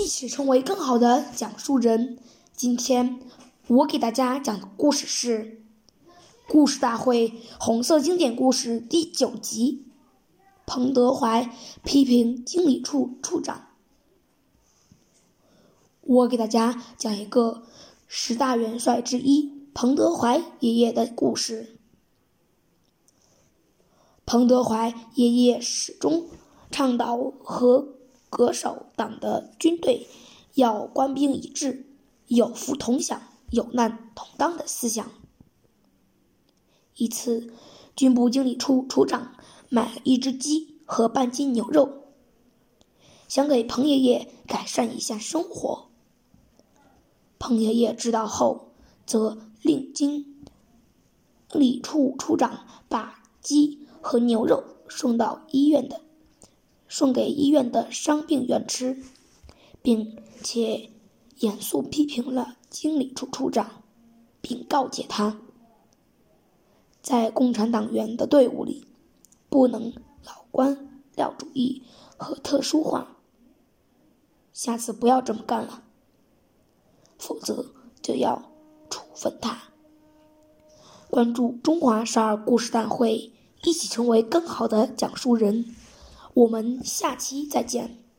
一起成为更好的讲述人。今天我给大家讲的故事是《故事大会红色经典故事》第九集。彭德怀批评经理处处长。我给大家讲一个十大元帅之一彭德怀爷爷的故事。彭德怀爷爷始终倡导和。恪守党的军队要官兵一致、有福同享、有难同当的思想。一次，军部经理处处长买了一只鸡和半斤牛肉，想给彭爷爷改善一下生活。彭爷爷知道后，则令经理处处长把鸡和牛肉送到医院的。送给医院的伤病员吃，并且严肃批评了经理处处长，并告诫他，在共产党员的队伍里，不能老官僚主义和特殊化。下次不要这么干了，否则就要处分他。关注中华少儿故事大会，一起成为更好的讲述人。我们下期再见。